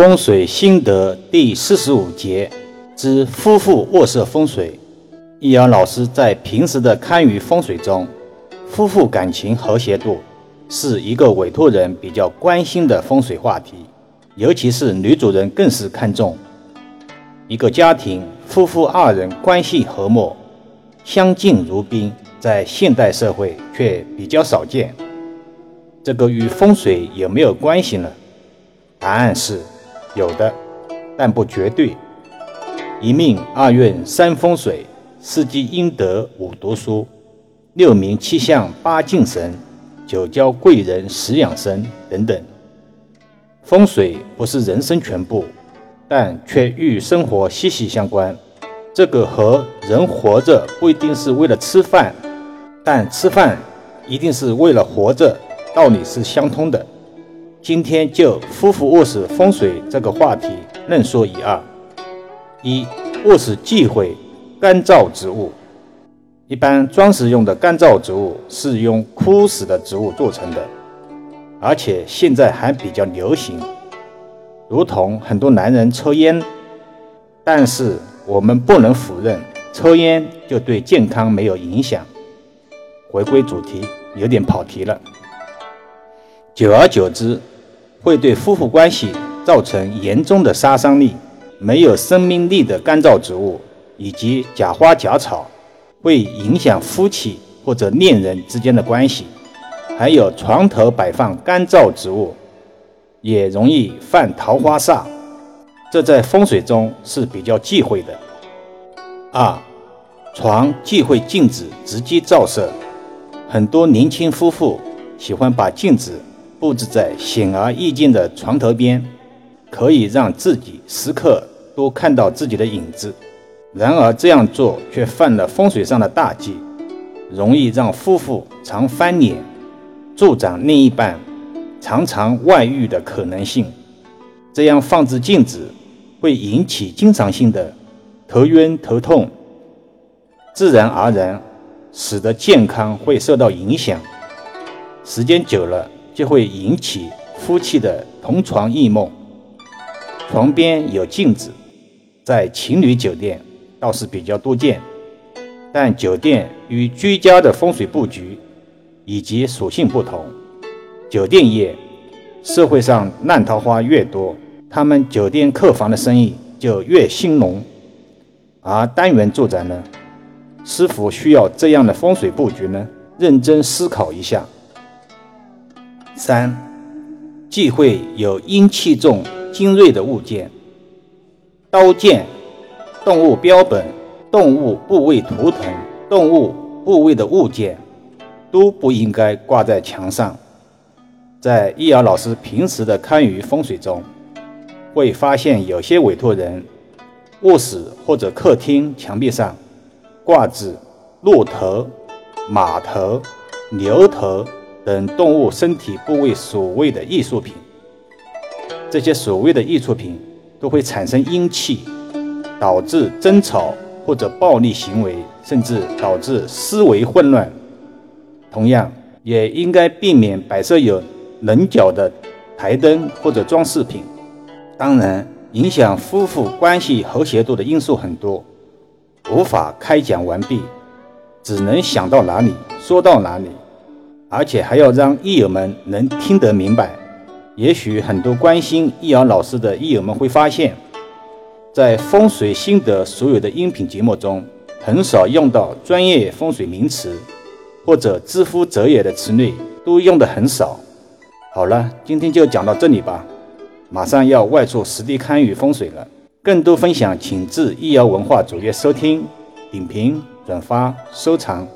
风水心得第四十五节之夫妇卧室风水。易阳老师在平时的堪舆风水中，夫妇感情和谐度是一个委托人比较关心的风水话题，尤其是女主人更是看重。一个家庭夫妇二人关系和睦、相敬如宾，在现代社会却比较少见。这个与风水有没有关系呢？答案是。有的，但不绝对。一命二运三风水，四积阴德五读书，六名七相八敬神，九交贵人十养生等等。风水不是人生全部，但却与生活息息相关。这个和人活着不一定是为了吃饭，但吃饭一定是为了活着，道理是相通的。今天就夫妇卧室风水这个话题论说一二。一、卧室忌讳干燥植物。一般装饰用的干燥植物是用枯死的植物做成的，而且现在还比较流行。如同很多男人抽烟，但是我们不能否认抽烟就对健康没有影响。回归主题，有点跑题了。久而久之，会对夫妇关系造成严重的杀伤力。没有生命力的干燥植物以及假花假草，会影响夫妻或者恋人之间的关系。还有床头摆放干燥植物，也容易犯桃花煞，这在风水中是比较忌讳的。二，床忌讳镜子直接照射，很多年轻夫妇喜欢把镜子。布置在显而易见的床头边，可以让自己时刻都看到自己的影子。然而这样做却犯了风水上的大忌，容易让夫妇常翻脸，助长另一半常常外遇的可能性。这样放置镜子会引起经常性的头晕头痛，自然而然使得健康会受到影响。时间久了。就会引起夫妻的同床异梦。床边有镜子，在情侣酒店倒是比较多见，但酒店与居家的风水布局以及属性不同。酒店业社会上烂桃花越多，他们酒店客房的生意就越兴隆。而单元住宅呢，是否需要这样的风水布局呢？认真思考一下。三，忌讳有阴气重、精锐的物件，刀剑、动物标本、动物部位图腾、动物部位的物件，都不应该挂在墙上。在易遥老师平时的堪舆风水中，会发现有些委托人卧室或者客厅墙壁上挂着骆头、马头、牛头。等动物身体部位所谓的艺术品，这些所谓的艺术品都会产生阴气，导致争吵或者暴力行为，甚至导致思维混乱。同样，也应该避免摆设有棱角的台灯或者装饰品。当然，影响夫妇关系和谐度的因素很多，无法开讲完毕，只能想到哪里说到哪里。而且还要让益友们能听得明白。也许很多关心易遥老师的益友们会发现，在风水心得所有的音频节目中，很少用到专业风水名词，或者知乎者也的词类都用的很少。好了，今天就讲到这里吧。马上要外出实地看与风水了，更多分享请至易遥文化主页收听、点评、转发、收藏。